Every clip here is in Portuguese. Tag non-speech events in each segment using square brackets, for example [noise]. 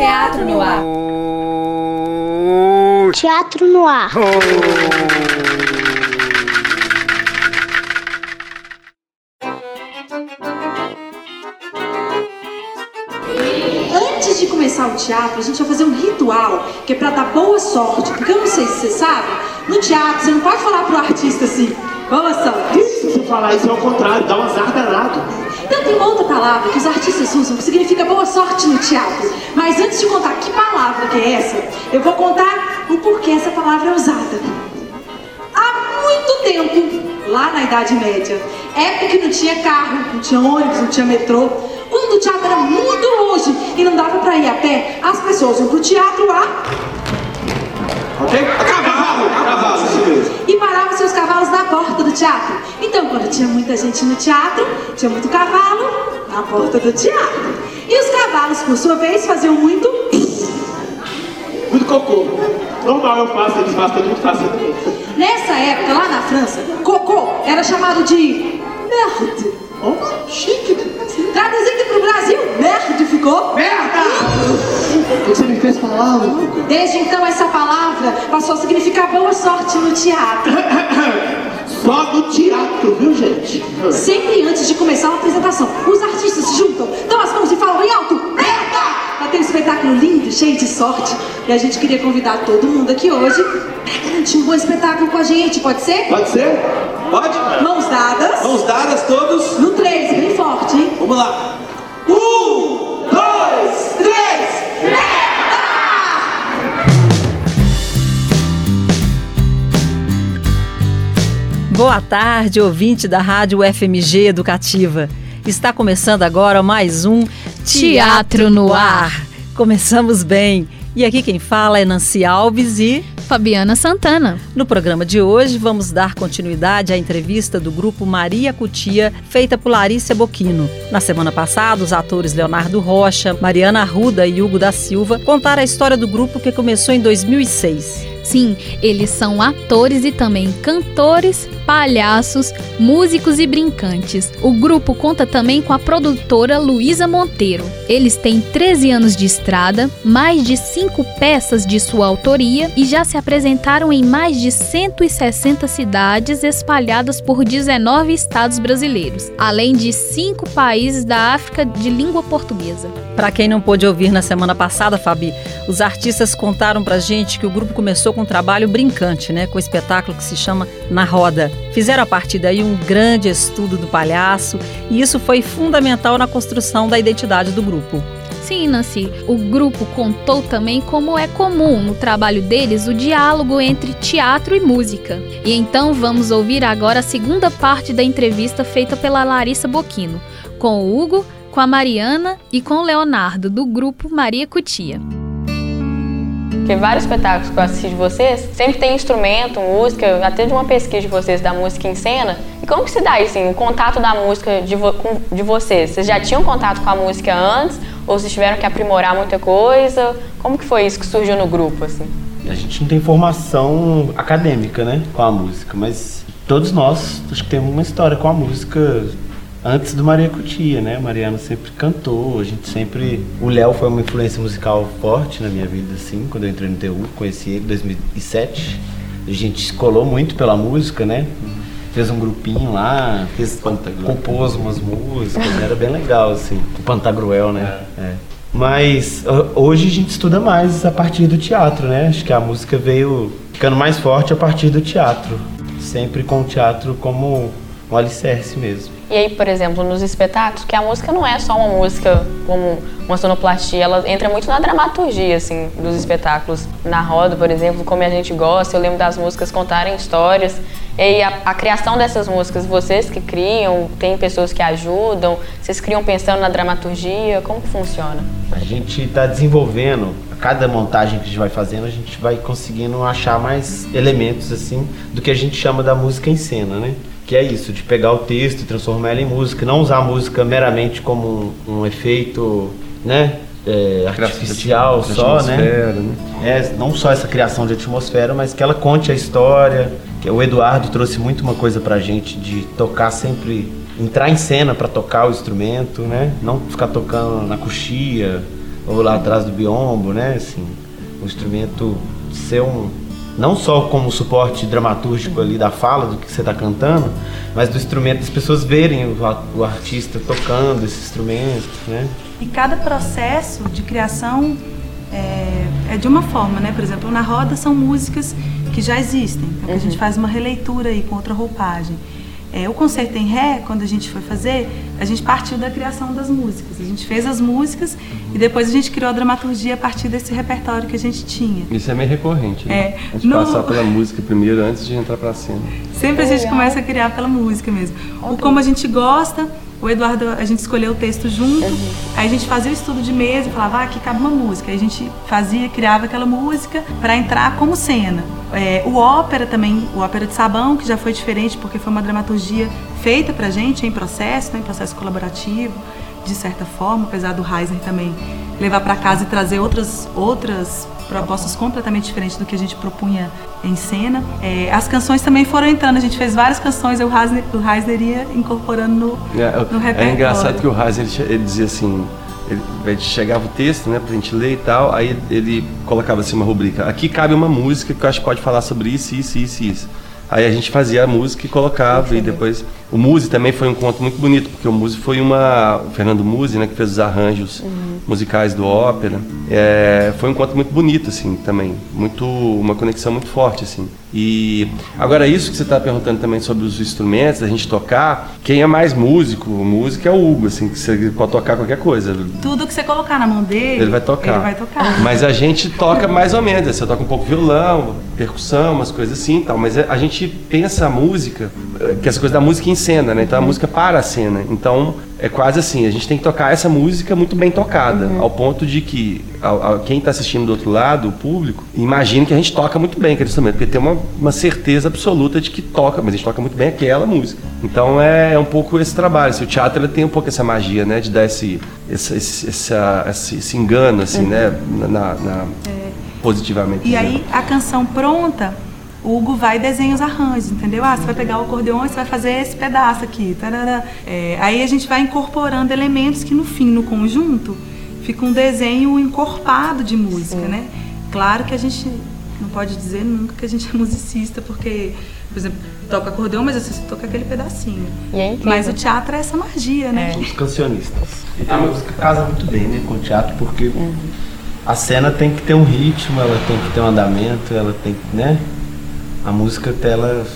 Teatro no ar. Teatro no ar. Antes de começar o teatro, a gente vai fazer um ritual que é pra dar boa sorte. Porque eu não sei se você sabe, no teatro você não pode falar pro artista assim, boa sorte. Se você falar isso é o contrário, dá um azar danado. Então tem uma outra palavra que os artistas usam que significa boa sorte no teatro. Mas antes de contar que palavra que é essa, eu vou contar o porquê essa palavra é usada. Há muito tempo, lá na Idade Média, época que não tinha carro, não tinha ônibus, não tinha metrô, quando o teatro era muito longe e não dava pra ir a pé, as pessoas iam pro teatro a Ok? Cavalo! Cavalo, isso mesmo. e paravam seus cavalos na porta do teatro. Então, quando tinha muita gente no teatro, tinha muito cavalo na porta do teatro. E os cavalos, por sua vez, faziam muito. [coughs] Muito cocô. Normal eu faço, eles fazem, todo mundo faz. Nessa época, lá na França, cocô era chamado de merde. Oh, chique, né? Traduzindo pro Brasil, merde ficou. Merda! O que você me fez falar? Desde então, essa palavra passou a significar boa sorte no teatro. [coughs] Só no teatro, viu, gente? Sempre antes de começar uma apresentação, os artistas se juntam, dão as mãos e falam bem alto, merda! Ter um espetáculo lindo, cheio de sorte. E a gente queria convidar todo mundo aqui hoje pra garantir um bom espetáculo com a gente, pode ser? Pode ser? Pode? Mãos dadas. Mãos dadas todos. No 3, bem forte, hein? Vamos lá. Um, dois, três. Boa tarde, ouvinte da Rádio FMG Educativa. Está começando agora mais um Teatro no Ar. Começamos bem. E aqui quem fala é Nancy Alves e Fabiana Santana. no programa de hoje vamos dar continuidade à entrevista do grupo Maria Cutia, feita por Larissa Boquino. Na semana passada, os atores Leonardo Rocha, Mariana Arruda e Hugo da Silva contaram a história do grupo que começou em 2006. Sim, eles são atores e também cantores, palhaços, músicos e brincantes. O grupo conta também com a produtora Luísa Monteiro. Eles têm 13 anos de estrada, mais de 5 peças de sua autoria e já se apresentaram em mais de 160 cidades espalhadas por 19 estados brasileiros, além de 5 países da África de língua portuguesa. Para quem não pôde ouvir na semana passada, Fabi, os artistas contaram pra gente que o grupo começou com um trabalho brincante, né, com o espetáculo que se chama Na Roda. Fizeram a partir daí um grande estudo do palhaço e isso foi fundamental na construção da identidade do grupo. Sim, Nancy, o grupo contou também como é comum no trabalho deles o diálogo entre teatro e música. E então vamos ouvir agora a segunda parte da entrevista feita pela Larissa Boquino, com o Hugo, com a Mariana e com o Leonardo, do grupo Maria Cutia. Porque vários espetáculos que eu assisti de vocês, sempre tem instrumento, música, até de uma pesquisa de vocês da música em cena. E como que se dá assim, o contato da música de, vo de vocês? Vocês já tinham contato com a música antes? Ou vocês tiveram que aprimorar muita coisa? Como que foi isso que surgiu no grupo, assim? A gente não tem formação acadêmica, né, com a música, mas todos nós acho que temos uma história com a música antes do Maria Cutia, né? Mariana sempre cantou, a gente sempre. O Léo foi uma influência musical forte na minha vida, assim, quando eu entrei no TU, conheci ele em 2007. A gente se colou muito pela música, né? Fez um grupinho lá, fez, compôs umas músicas, era bem legal, assim. O Pantagruel, né? É. Mas ho- hoje a gente estuda mais a partir do teatro, né? Acho que a música veio ficando mais forte a partir do teatro. Sempre com o teatro como um alicerce mesmo. E aí, por exemplo, nos espetáculos, que a música não é só uma música como uma sonoplastia, ela entra muito na dramaturgia, assim, dos espetáculos. Na roda, por exemplo, como a gente gosta, eu lembro das músicas contarem histórias. E aí, a, a criação dessas músicas, vocês que criam, tem pessoas que ajudam, vocês criam pensando na dramaturgia, como que funciona? A gente está desenvolvendo, a cada montagem que a gente vai fazendo, a gente vai conseguindo achar mais elementos assim do que a gente chama da música em cena, né? Que é isso, de pegar o texto e transformar ela em música, não usar a música meramente como um, um efeito, né? é, artificial de só, atmosfera, né? É, não só essa criação de atmosfera, mas que ela conte a história, que o Eduardo trouxe muito uma coisa pra gente de tocar sempre, entrar em cena para tocar o instrumento, né? Não ficar tocando na coxia ou lá atrás do biombo, né? Assim, o instrumento ser um não só como suporte dramatúrgico ali da fala do que você está cantando, mas do instrumento, as pessoas verem o, o, artista tocando esse instrumento, né? E cada processo de criação é, é, de uma forma, né? Por exemplo, na roda são músicas que já existem, então uhum. a gente faz uma releitura aí com outra roupagem. É, o concerto em ré, quando a gente foi fazer, a gente partiu da criação das músicas. A gente fez as músicas e depois a gente criou a dramaturgia a partir desse repertório que a gente tinha. Isso é meio recorrente, né? É, a gente no... passar pela música primeiro antes de entrar pra cena. Sempre a gente começa a criar pela música mesmo. O como a gente gosta, o Eduardo, a gente escolheu o texto junto, uhum. aí a gente fazia o estudo de mesa e falava, ah, aqui cabe uma música. Aí a gente fazia, criava aquela música para entrar como cena. É, o ópera também, o ópera de sabão, que já foi diferente porque foi uma dramaturgia feita pra gente em processo, né, em processo colaborativo, de certa forma, apesar do Reisner também levar para casa e trazer outras, outras propostas completamente diferentes do que a gente propunha em cena. É, as canções também foram entrando, a gente fez várias canções, o Reisner, o Reisner ia incorporando no, é, no repertório. É engraçado que o Reisner ele, ele dizia assim, ele, chegava o texto, né, pra gente ler e tal, aí ele colocava assim uma rubrica. Aqui cabe uma música que eu acho que pode falar sobre isso, isso, isso, isso. Aí a gente fazia a música e colocava, e depois. O Muse também foi um conto muito bonito, porque o Muse foi uma. O Fernando Muse, né, que fez os arranjos uhum. musicais do ópera. É, foi um conto muito bonito, assim, também. Muito. Uma conexão muito forte, assim. E agora isso que você está perguntando também sobre os instrumentos, a gente tocar, quem é mais músico, músico é o Hugo, assim, que você pode tocar qualquer coisa. Tudo que você colocar na mão dele, ele vai tocar. Ele vai tocar. Mas a gente toca mais ou menos, você toca um pouco violão, percussão, umas coisas assim, tal. Mas a gente pensa a música, que as coisas da música em cena, né? Então a música para a cena. Então é quase assim, a gente tem que tocar essa música muito bem tocada, uhum. ao ponto de que a, a, quem está assistindo do outro lado, o público, imagine que a gente toca muito bem aquele instrumento, porque tem uma, uma certeza absoluta de que toca, mas a gente toca muito bem aquela música. Então é, é um pouco esse trabalho. Assim, o teatro ele tem um pouco essa magia, né, de dar esse, esse, esse, esse, esse engano, assim, uhum. né, na, na é. positivamente. E aí a canção pronta o Hugo vai e desenha os arranjos, entendeu? Ah, você vai pegar o acordeon e você vai fazer esse pedaço aqui. É, aí a gente vai incorporando elementos que no fim, no conjunto, fica um desenho encorpado de música, né? Claro que a gente não pode dizer nunca que a gente é musicista, porque, por exemplo, toca acordeon, mas você toca aquele pedacinho. É mas o teatro é essa magia, né? É. Os cancionistas. A música casa muito bem, né, com o teatro, porque uhum. a cena tem que ter um ritmo, ela tem que ter um andamento, ela tem que, né? A música ela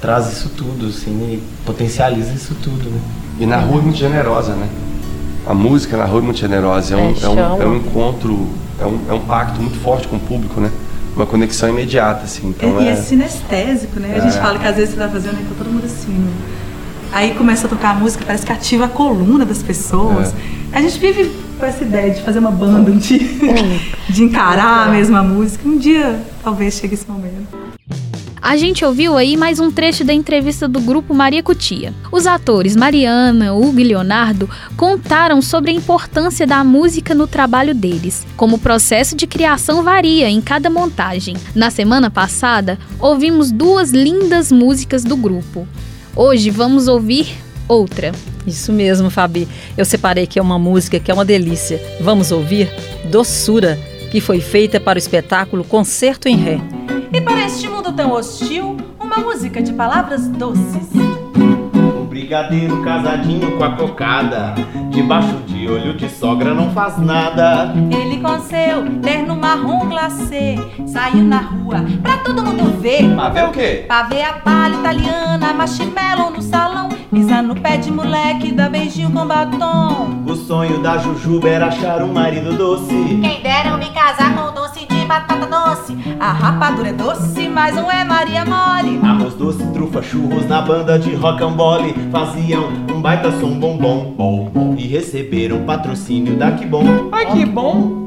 traz isso tudo, assim, e potencializa isso tudo, né? E na rua é muito generosa, né? A música na rua é muito generosa, é um, é, um, é um encontro, é um, é um pacto muito forte com o público, né? Uma conexão imediata, assim. Então é, e é sinestésico, né? A gente é. fala que às vezes você tá fazendo e tá todo mundo assim, né? Aí começa a tocar a música, parece que ativa a coluna das pessoas. É. A gente vive com essa ideia de fazer uma banda um dia, [laughs] de encarar a mesma música. Um dia talvez chegue esse momento. A gente ouviu aí mais um trecho da entrevista do grupo Maria Cutia. Os atores Mariana, Hugo e Leonardo contaram sobre a importância da música no trabalho deles, como o processo de criação varia em cada montagem. Na semana passada, ouvimos duas lindas músicas do grupo. Hoje vamos ouvir outra. Isso mesmo, Fabi. Eu separei aqui uma música que é uma delícia. Vamos ouvir Doçura, que foi feita para o espetáculo Concerto em Ré. E para este mundo tão hostil, uma música de palavras doces. O brigadeiro casadinho com a cocada, debaixo de olho de sogra não faz nada. Ele com seu terno marrom glacê, saiu na rua pra todo mundo ver. Pra ver o quê? Pra ver a palha italiana, marshmallow no salão, pisa no pé de moleque, dá beijinho com batom. O sonho da Jujuba era achar um marido doce. Quem deram me casar com doce de batata doce. A rapadura é doce, mas não é Maria Mole. Arroz doce, trufa, churros na banda de rocambole. Faziam um baita som bombom, bom, bom. E receberam patrocínio da Que Bom. Ai, que bom!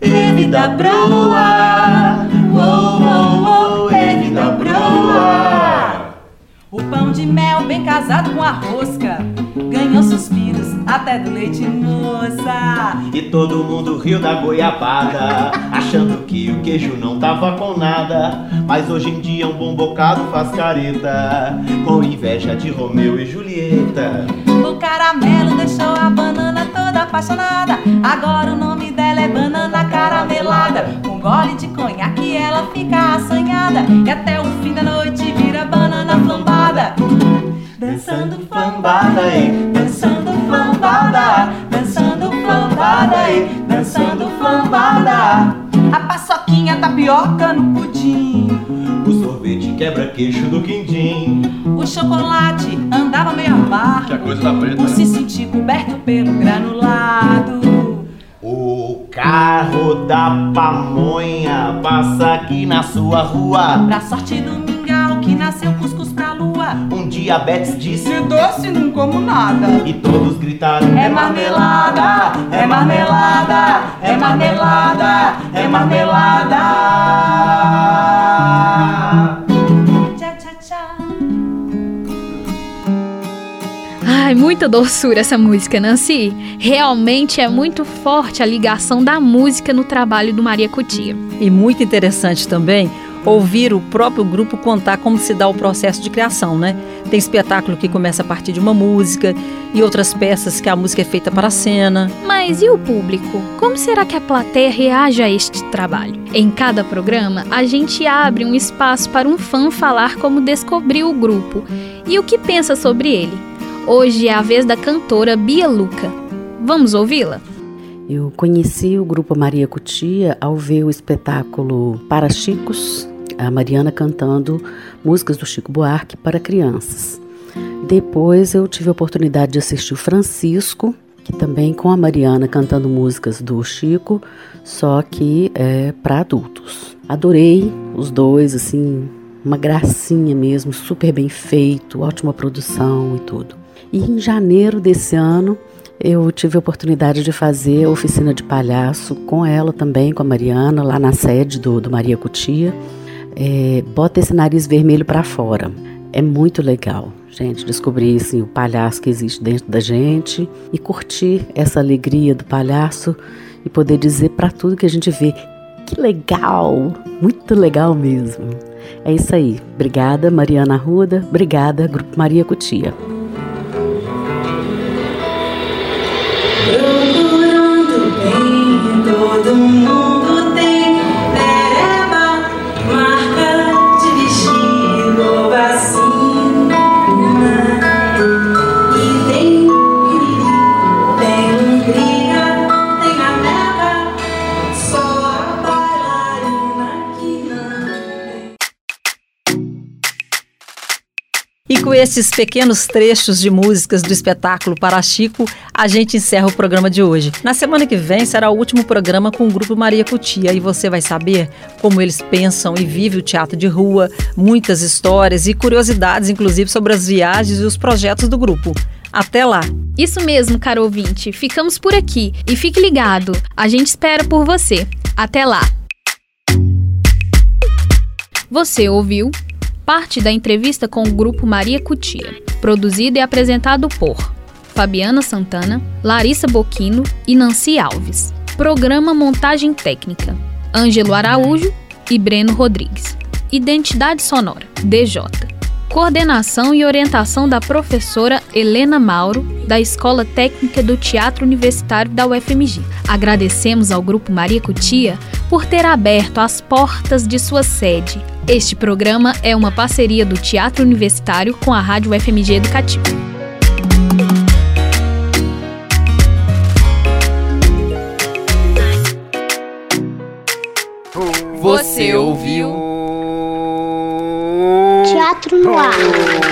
E vida broa, oh, oh, oh, e vida broa. O pão de mel bem casado com a rosca ganhou suspiros até do leite moça. E todo mundo riu da goiabada, achando que o queijo não tava com nada. Mas hoje em dia um bom bocado faz careta, com inveja de Romeu e Julieta. O caramelo deixou a banana toda apaixonada. Agora o nome dela é banana caramelada. Com gole de conhaque ela fica assanhada. E até o fim da noite vira banana flambada. Dançando flambada, ei, dançando flambada, dançando flambada, ei, dançando flambada. A paçoquinha tapioca no pudim. O sorvete quebra-queixo do quindim. O chocolate andava meio amargo. Que a coisa tá preta. Por se sentir coberto pelo granulado. O carro da pamonha passa aqui na sua rua. Pra sorte do mingau que nasceu cuscuz pra Um diabetes disse: Se doce não como nada. E todos gritaram: É marmelada, é marmelada, é marmelada, é marmelada. Tchá, tchá, tchá. Ai, muita doçura essa música, Nancy. Realmente é muito forte a ligação da música no trabalho do Maria Cutia. E muito interessante também ouvir o próprio grupo contar como se dá o processo de criação, né? Tem espetáculo que começa a partir de uma música e outras peças que a música é feita para a cena. Mas e o público? Como será que a plateia reage a este trabalho? Em cada programa, a gente abre um espaço para um fã falar como descobriu o grupo e o que pensa sobre ele. Hoje é a vez da cantora Bia Luca. Vamos ouvi-la? Eu conheci o grupo Maria Cutia ao ver o espetáculo Para Chicos, a Mariana cantando músicas do Chico Buarque para crianças. Depois eu tive a oportunidade de assistir o Francisco, que também com a Mariana cantando músicas do Chico, só que é para adultos. Adorei os dois, assim, uma gracinha mesmo, super bem feito, ótima produção e tudo. E em janeiro desse ano eu tive a oportunidade de fazer a oficina de palhaço com ela também, com a Mariana, lá na sede do, do Maria Cutia. É, bota esse nariz vermelho para fora. É muito legal, gente, descobrir assim, o palhaço que existe dentro da gente e curtir essa alegria do palhaço e poder dizer para tudo que a gente vê que legal, muito legal mesmo. É isso aí. Obrigada, Mariana Arruda. Obrigada, Grupo Maria Cutia. Procurando bem, todo mundo E com esses pequenos trechos de músicas do espetáculo Para Chico, a gente encerra o programa de hoje. Na semana que vem será o último programa com o grupo Maria Cutia e você vai saber como eles pensam e vivem o teatro de rua, muitas histórias e curiosidades, inclusive sobre as viagens e os projetos do grupo. Até lá! Isso mesmo, caro ouvinte. Ficamos por aqui e fique ligado. A gente espera por você. Até lá! Você ouviu parte da entrevista com o grupo Maria Cutia, produzido e apresentado por Fabiana Santana, Larissa Boquino e Nancy Alves. Programa Montagem Técnica: Ângelo Araújo e Breno Rodrigues. Identidade Sonora: DJ. Coordenação e orientação da professora Helena Mauro, da Escola Técnica do Teatro Universitário da UFMG. Agradecemos ao Grupo Maria Cutia por ter aberto as portas de sua sede. Este programa é uma parceria do Teatro Universitário com a Rádio UFMG Educativa. Você ouviu? Teatro no ar.